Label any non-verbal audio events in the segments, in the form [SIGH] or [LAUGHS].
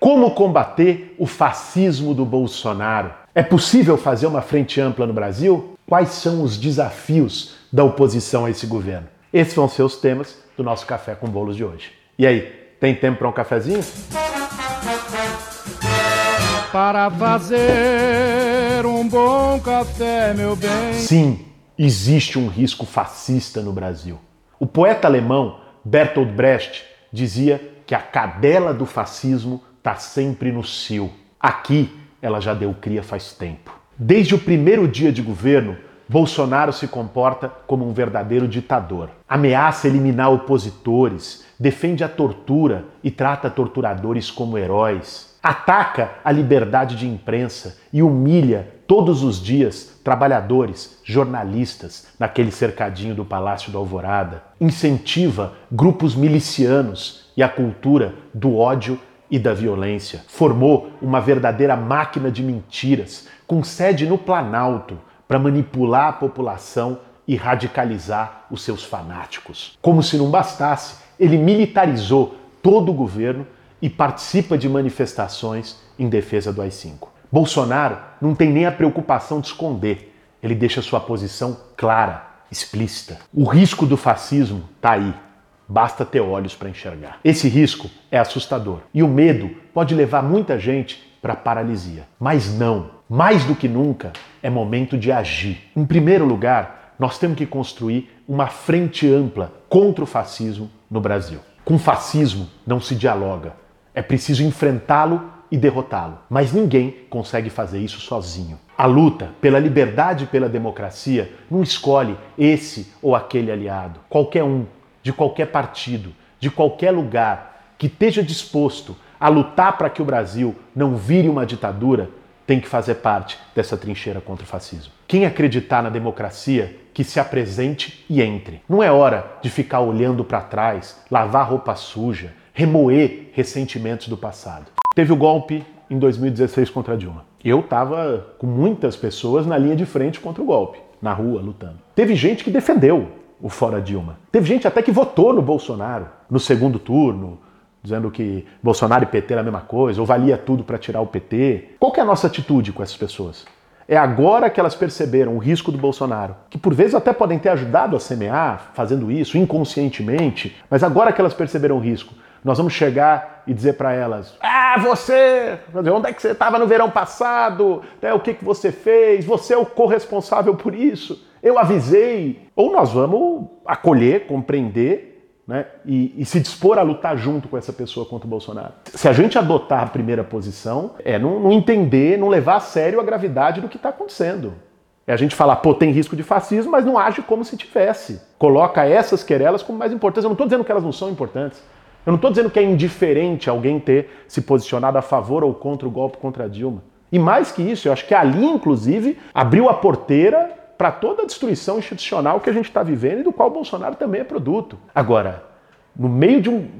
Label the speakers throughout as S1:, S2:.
S1: Como combater o fascismo do Bolsonaro? É possível fazer uma frente ampla no Brasil? Quais são os desafios da oposição a esse governo? Esses vão ser os temas do nosso Café com Bolos de hoje. E aí, tem tempo para um cafezinho?
S2: Para fazer um bom café, meu bem.
S1: Sim, existe um risco fascista no Brasil. O poeta alemão Bertolt Brecht dizia que a cadela do fascismo está sempre no cio. Aqui, ela já deu cria faz tempo. Desde o primeiro dia de governo, Bolsonaro se comporta como um verdadeiro ditador. Ameaça eliminar opositores, defende a tortura e trata torturadores como heróis. Ataca a liberdade de imprensa e humilha todos os dias trabalhadores, jornalistas naquele cercadinho do Palácio da Alvorada. Incentiva grupos milicianos e a cultura do ódio e da violência. Formou uma verdadeira máquina de mentiras, com sede no Planalto, para manipular a população e radicalizar os seus fanáticos. Como se não bastasse, ele militarizou todo o governo e participa de manifestações em defesa do AI-5. Bolsonaro não tem nem a preocupação de esconder, ele deixa sua posição clara, explícita. O risco do fascismo está aí, Basta ter olhos para enxergar. Esse risco é assustador e o medo pode levar muita gente para paralisia. Mas não, mais do que nunca, é momento de agir. Em primeiro lugar, nós temos que construir uma frente ampla contra o fascismo no Brasil. Com fascismo não se dialoga. É preciso enfrentá-lo e derrotá-lo. Mas ninguém consegue fazer isso sozinho. A luta pela liberdade e pela democracia não escolhe esse ou aquele aliado. Qualquer um de qualquer partido, de qualquer lugar que esteja disposto a lutar para que o Brasil não vire uma ditadura, tem que fazer parte dessa trincheira contra o fascismo. Quem acreditar na democracia, que se apresente e entre. Não é hora de ficar olhando para trás, lavar roupa suja, remoer ressentimentos do passado. Teve o golpe em 2016 contra Dilma. Eu estava com muitas pessoas na linha de frente contra o golpe, na rua, lutando. Teve gente que defendeu o fora Dilma. Teve gente até que votou no Bolsonaro no segundo turno, dizendo que Bolsonaro e PT era a mesma coisa, ou valia tudo para tirar o PT. Qual é a nossa atitude com essas pessoas? É agora que elas perceberam o risco do Bolsonaro, que por vezes até podem ter ajudado a semear, fazendo isso inconscientemente, mas agora que elas perceberam o risco, nós vamos chegar e dizer para elas: Ah, você, onde é que você estava no verão passado? É, o que, que você fez? Você é o corresponsável por isso. Eu avisei. Ou nós vamos acolher, compreender né, e, e, se dispor a lutar junto com essa pessoa contra o Bolsonaro. Se a gente adotar a primeira posição, é não, não entender, não levar a sério a gravidade do que está acontecendo. É a gente falar, pô, tem risco de fascismo, mas não age como se tivesse. Coloca essas querelas como mais importantes. Eu não estou dizendo que elas não são importantes. Eu não estou dizendo que é indiferente alguém ter se posicionado a favor ou contra o golpe contra Dilma. E mais que isso, eu acho que ali, inclusive, abriu a porteira para toda a destruição institucional que a gente está vivendo e do qual o Bolsonaro também é produto. Agora, no meio de um,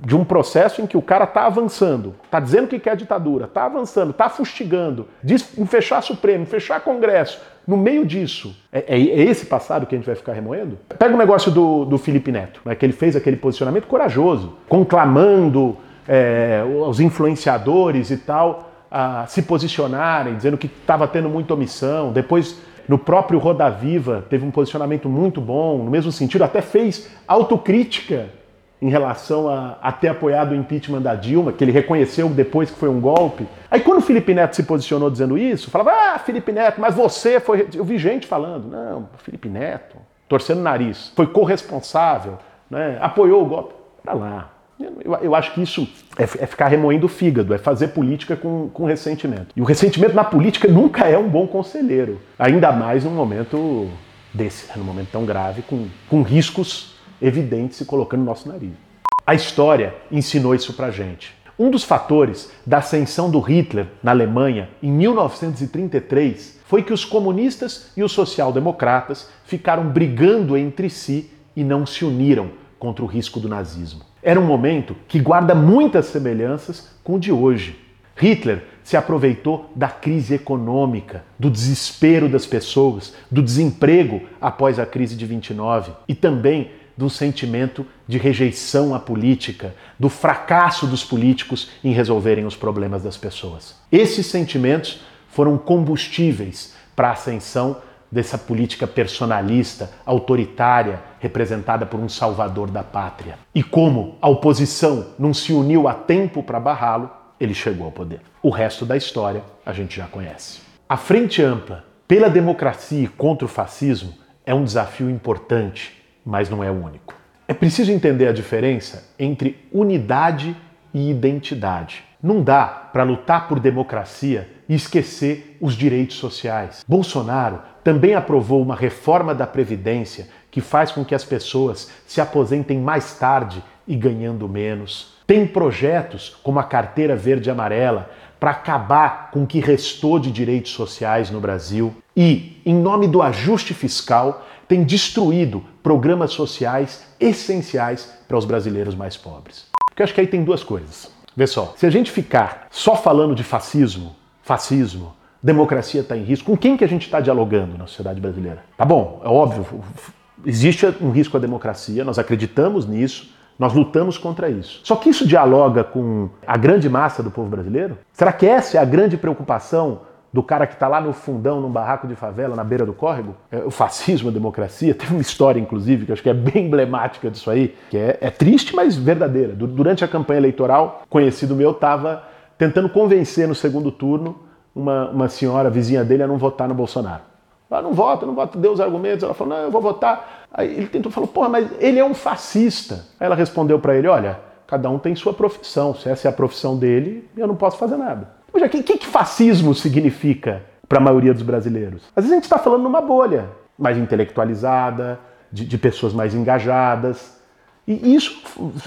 S1: de um processo em que o cara está avançando, está dizendo que quer ditadura, está avançando, está fustigando, diz em fechar Supremo, fechar Congresso, no meio disso, é, é, é, esse passado que a gente vai ficar remoendo? Pega o negócio do, do Felipe Neto, né, que ele fez aquele posicionamento corajoso, conclamando é, os influenciadores e tal a se posicionarem, dizendo que estava tendo muita omissão. Depois no próprio Roda Viva teve um posicionamento muito bom, no mesmo sentido, até fez autocrítica em relação a, a ter apoiado o impeachment da Dilma, que ele reconheceu depois que foi um golpe. Aí quando o Felipe Neto se posicionou dizendo isso, falava, ah, Felipe Neto, mas você foi. Eu vi gente falando, não, Felipe Neto, torcendo o nariz, foi corresponsável, né, apoiou o golpe. Para lá. Eu, acho que isso é, é, ficar remoendo o fígado, é fazer política com, com ressentimento. E o ressentimento na política nunca é um bom conselheiro, ainda mais num momento desse, né, num momento tão grave, com, com riscos evidentes se colocando no nosso nariz. A história ensinou isso pra gente. Um dos fatores da ascensão do Hitler na Alemanha em 1933 foi que os comunistas e os social-democratas ficaram brigando entre si e não se uniram contra o risco do nazismo. Era um momento que guarda muitas semelhanças com o de hoje. Hitler se aproveitou da crise econômica, do desespero das pessoas, do desemprego após a crise de 29 e também do sentimento de rejeição à política, do fracasso dos políticos em resolverem os problemas das pessoas. Esses sentimentos foram combustíveis para a ascensão dessa política personalista, autoritária, representada por um salvador da pátria. E como a oposição não se uniu a tempo para barrá-lo, ele chegou ao poder. O resto da história a gente já conhece. A frente ampla pela democracia e contra o fascismo é um desafio importante, mas não é o único. É preciso entender a diferença entre unidade e identidade. Não dá para lutar por democracia e esquecer os direitos sociais. Bolsonaro também aprovou uma reforma da Previdência que faz com que as pessoas se aposentem mais tarde e ganhando menos. Tem projetos como a Carteira Verde e Amarela para acabar com o que restou de direitos sociais no Brasil. E, em nome do ajuste fiscal, tem destruído programas sociais essenciais para os brasileiros mais pobres. Porque eu acho que aí tem duas coisas. Vê só, se a gente ficar só falando de fascismo, fascismo, democracia está em risco, com quem que a gente está dialogando na sociedade brasileira? Tá bom, é óbvio, existe um risco à democracia, nós acreditamos nisso, nós lutamos contra isso. Só que isso dialoga com a grande massa do povo brasileiro? Será que essa é a grande preocupação do cara que está lá no fundão, num barraco de favela, na beira do córrego? É, o fascismo, a democracia. [LAUGHS] Teve uma história, inclusive, que acho que é bem emblemática disso aí, que é, é triste, mas verdadeira. Durante a campanha eleitoral, conhecido meu estava tentando convencer no segundo turno uma, uma senhora vizinha dele a não votar no Bolsonaro. Ela não vota, não vota, deu os argumentos. Ela falou, não, eu vou votar. Aí ele tentou, falou, porra, mas ele é um fascista. Aí ela respondeu para ele, olha, cada um tem sua profissão. Se essa é a profissão dele, eu não posso fazer nada. O que, que, que fascismo significa para a maioria dos brasileiros? Às vezes a gente está falando numa bolha mais intelectualizada, de, de, pessoas mais engajadas. E isso,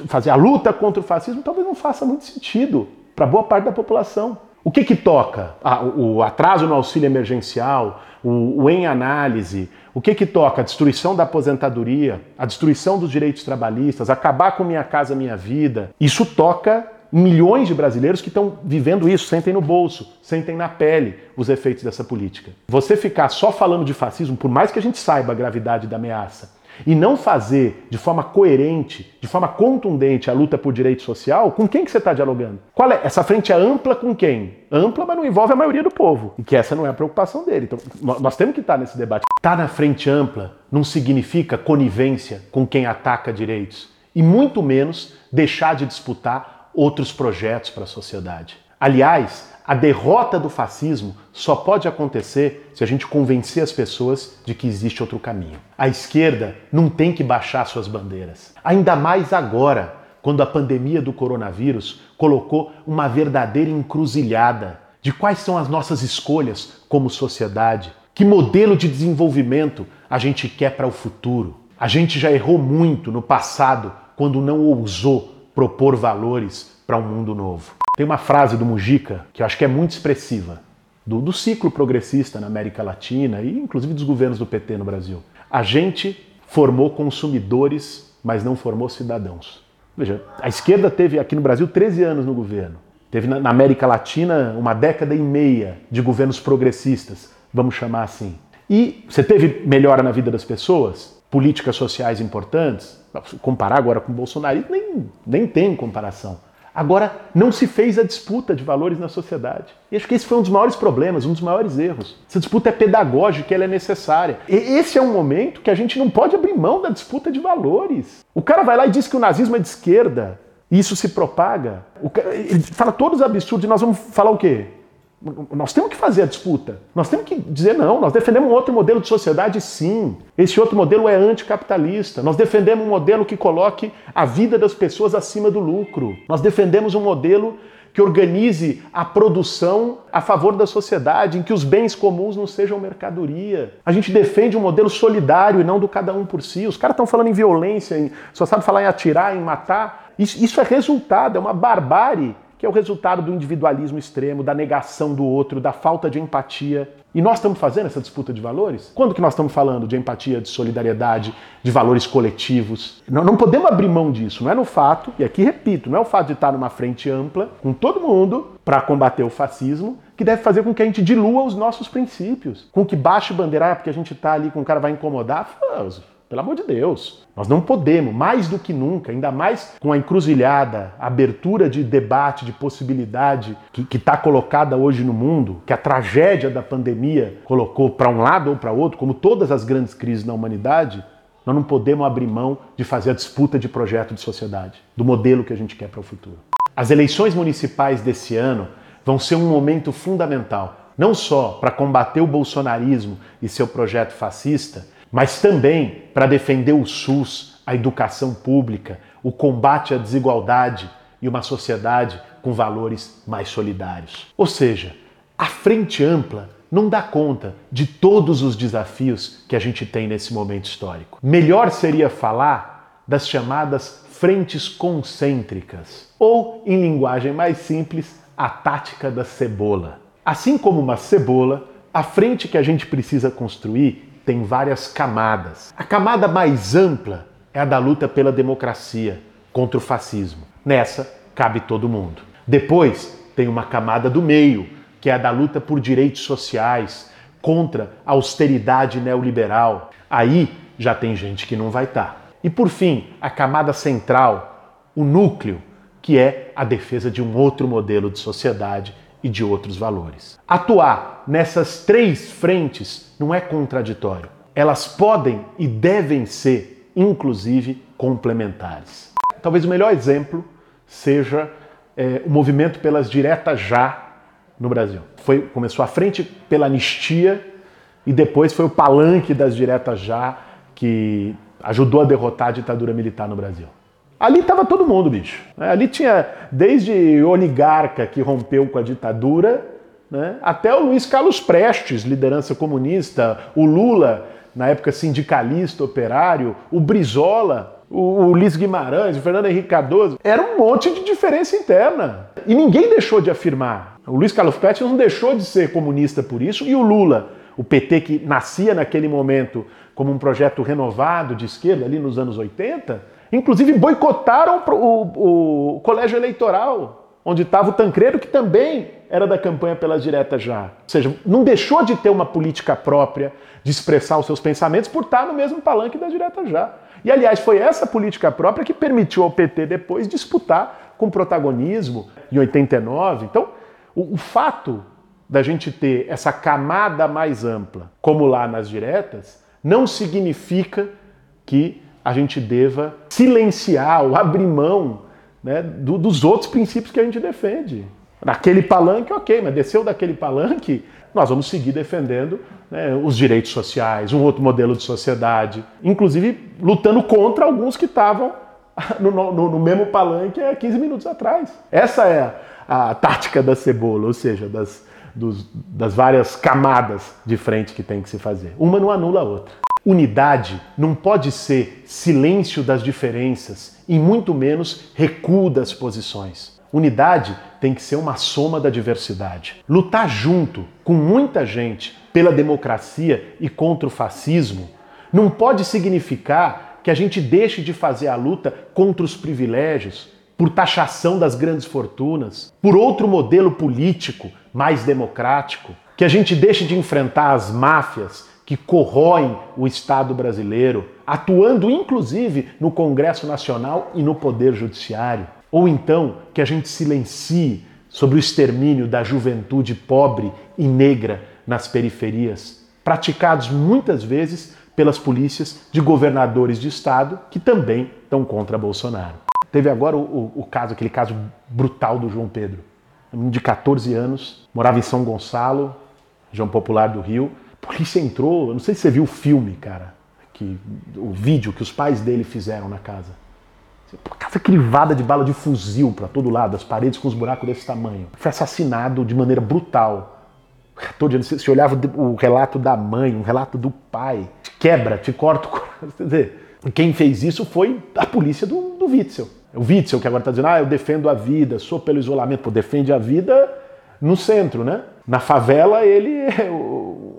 S1: fazer a luta contra o fascismo, talvez não faça muito sentido para boa parte da população. O que que toca? Ah, o atraso no auxílio emergencial, o, o em análise, o que que toca? A destruição da aposentadoria, a destruição dos direitos trabalhistas, acabar com minha casa, minha vida. Isso toca milhões de brasileiros que estão vivendo isso, sentem no bolso, sentem na pele os efeitos dessa política. Você ficar só falando de fascismo, por mais que a gente saiba a gravidade da ameaça, e não fazer de forma coerente, de forma contundente a luta por direito social, com quem que você está dialogando? Qual é? Essa frente é ampla com quem? Ampla, mas não envolve a maioria do povo. E que essa não é a preocupação dele. Então, nós temos que estar nesse debate. Estar tá na frente ampla não significa conivência com quem ataca direitos. E muito menos deixar de disputar outros projetos para a sociedade. Aliás, a derrota do fascismo só pode acontecer se a gente convencer as pessoas de que existe outro caminho. A esquerda não tem que baixar suas bandeiras. Ainda mais agora, quando a pandemia do coronavírus colocou uma verdadeira encruzilhada de quais são as nossas escolhas como sociedade, que modelo de desenvolvimento a gente quer para o futuro. A gente já errou muito no passado quando não ousou propor valores para um mundo novo. Tem uma frase do Mujica que eu acho que é muito expressiva, do, do ciclo progressista na América Latina e inclusive dos governos do PT no Brasil. A gente formou consumidores, mas não formou cidadãos. Veja, a esquerda teve aqui no Brasil 13 anos no governo. Teve na América Latina uma década e meia de governos progressistas, vamos chamar assim. E você teve melhora na vida das pessoas? Políticas sociais importantes? comparar agora com o Bolsonaro, nem, nem tem comparação. Agora, não se fez a disputa de valores na sociedade. E acho que esse foi um dos maiores problemas, um dos maiores erros. Essa disputa é pedagógica, ela é necessária. E esse é um momento que a gente não pode abrir mão da disputa de valores. O cara vai lá e diz que o nazismo é de esquerda, e isso se propaga. Ele fala todos os absurdos, e nós vamos falar o quê? Nós temos que fazer a disputa. Nós temos que dizer não. Nós defendemos um outro modelo de sociedade, sim. Esse outro modelo é anticapitalista. Nós defendemos um modelo que coloque a vida das pessoas acima do lucro. Nós defendemos um modelo que organize a produção a favor da sociedade, em que os bens comuns não sejam mercadoria. A gente defende um modelo solidário e não do cada um por si. Os caras estão falando em violência, em, só sabem falar em atirar, em matar. Isso, isso é resultado, é uma barbárie que é o resultado do individualismo extremo, da negação do outro, da falta de empatia. E nós estamos fazendo essa disputa de valores? Quando que nós estamos falando de empatia, de solidariedade, de valores coletivos? Não, não podemos abrir mão disso, não é no fato, e aqui repito, não é o fato de estar numa frente ampla, com todo mundo, para combater o fascismo, que deve fazer com que a gente dilua os nossos princípios, com que baixe bandeira, ah, porque a gente está ali com o cara vai incomodar. Pelo amor de Deus. Nós não podemos, mais do que nunca, ainda mais com a encruzilhada, a abertura de debate, de possibilidade que está colocada hoje no mundo, que a tragédia da pandemia colocou para um lado ou para outro, como todas as grandes crises na humanidade, nós não podemos abrir mão de fazer a disputa de projeto de sociedade, do modelo que a gente quer para o futuro. As eleições municipais desse ano vão ser um momento fundamental, não só para combater o bolsonarismo e seu projeto fascista, mas também para defender o SUS, a educação pública, o combate à desigualdade e uma sociedade com valores mais solidários. Ou seja, a frente ampla não dá conta de todos os desafios que a gente tem nesse momento histórico. Melhor seria falar das chamadas frentes concêntricas, ou, em linguagem mais simples, a tática da cebola. Assim como uma cebola, a frente que a gente precisa construir tem várias camadas. A camada mais ampla é a da luta pela democracia contra o fascismo. Nessa cabe todo mundo. Depois tem uma camada do meio, que é a da luta por direitos sociais, contra a austeridade neoliberal. Aí já tem gente que não vai estar. Tá. E por fim, a camada central, o núcleo, que é a defesa de um outro modelo de sociedade e de outros valores. Atuar nessas três frentes não é contraditório. Elas podem e devem ser, inclusive, complementares. Talvez o melhor exemplo seja é, o movimento pelas diretas já no Brasil. Foi, começou à frente pela anistia e depois foi o palanque das diretas já que ajudou a derrotar a ditadura militar no Brasil. Ali estava todo mundo, bicho. Né? Ali tinha desde oligarca que rompeu com a ditadura, né? até o Luiz Carlos Prestes, liderança comunista, o Lula, na época sindicalista, operário, o Brizola, o Ulisses Guimarães, o Fernando Henrique Cardoso. Era um monte de diferença interna. E ninguém deixou de afirmar. O Luiz Carlos Prestes não deixou de ser comunista por isso, e o Lula, o PT que nascia naquele momento como um projeto renovado de esquerda ali nos anos 80, Inclusive boicotaram o, o colégio eleitoral, onde estava o Tancredo, que também era da campanha pelas diretas já. Ou seja, não deixou de ter uma política própria, de expressar os seus pensamentos, por estar no mesmo palanque da direta já. E, aliás, foi essa política própria que permitiu ao PT depois disputar com protagonismo em 89. Então, o, o fato da gente ter essa camada mais ampla, como lá nas diretas, não significa que a gente deva silenciar ou abrir mão né, do, dos outros princípios que a gente defende. Naquele palanque, ok, mas desceu daquele palanque, nós vamos seguir defendendo né, os direitos sociais, um outro modelo de sociedade, inclusive lutando contra alguns que estavam [LAUGHS] no, no, no, mesmo palanque há 15 minutos atrás. Essa é a, a tática da cebola, ou seja, das, dos, das várias camadas de frente que tem que se fazer. Uma não anula a outra. Unidade não pode ser silêncio das diferenças e muito menos recuo das posições. Unidade tem que ser uma soma da diversidade. Lutar junto com muita gente pela democracia e contra o fascismo não pode significar que a gente deixe de fazer a luta contra os privilégios, por taxação das grandes fortunas, por outro modelo político mais democrático, que a gente deixe de enfrentar as máfias que corroem o Estado brasileiro, atuando inclusive no Congresso Nacional e no Poder Judiciário. Ou então que a gente silencie sobre o extermínio da juventude pobre e negra nas periferias, praticados muitas vezes pelas polícias de governadores de estado que também estão contra Bolsonaro. Teve agora o, o, o caso, aquele caso brutal do João Pedro, de 14 anos, morava em São Gonçalo, região popular do Rio, a polícia entrou, não sei se você viu o filme, cara, que, o vídeo que os pais dele fizeram na casa. Casa crivada de bala de fuzil para todo lado, as paredes com os buracos desse tamanho. Foi assassinado de maneira brutal. Todo dia, você olhava o relato da mãe, um relato do pai, te quebra, te corta o coração. [LAUGHS] Quer dizer, quem fez isso foi a polícia do, do Witzel. O Witzel que agora está dizendo, ah, eu defendo a vida, sou pelo isolamento. Pô, defende a vida no centro, né? Na favela ele [LAUGHS] é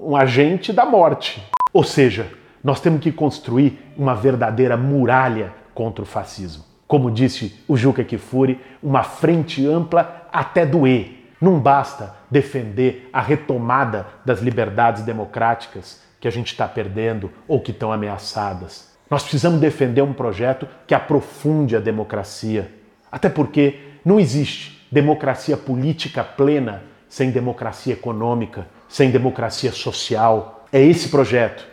S1: um agente da morte. Ou seja, nós temos que construir uma verdadeira muralha contra o fascismo. Como disse o Juca Kifuri, uma frente ampla até doer. Não basta defender a retomada das liberdades democráticas que a gente está perdendo ou que estão ameaçadas. Nós precisamos defender um projeto que aprofunde a democracia. Até porque não existe democracia política plena sem democracia econômica, sem democracia social. É esse projeto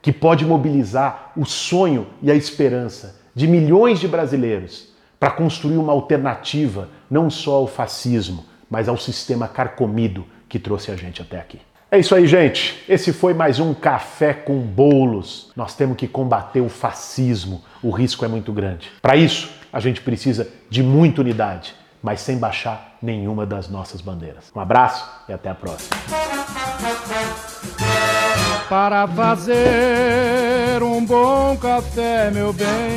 S1: que pode mobilizar o sonho e a esperança de milhões de brasileiros para construir uma alternativa não só ao fascismo, mas ao sistema carcomido que trouxe a gente até aqui. É isso aí, gente. Esse foi mais um Café com Bolos. Nós temos que combater o fascismo. O risco é muito grande. Para isso, a gente precisa de muita unidade, mas sem baixar nenhuma das nossas bandeiras. Um abraço e até a próxima.
S2: Para fazer um bom café, meu bem.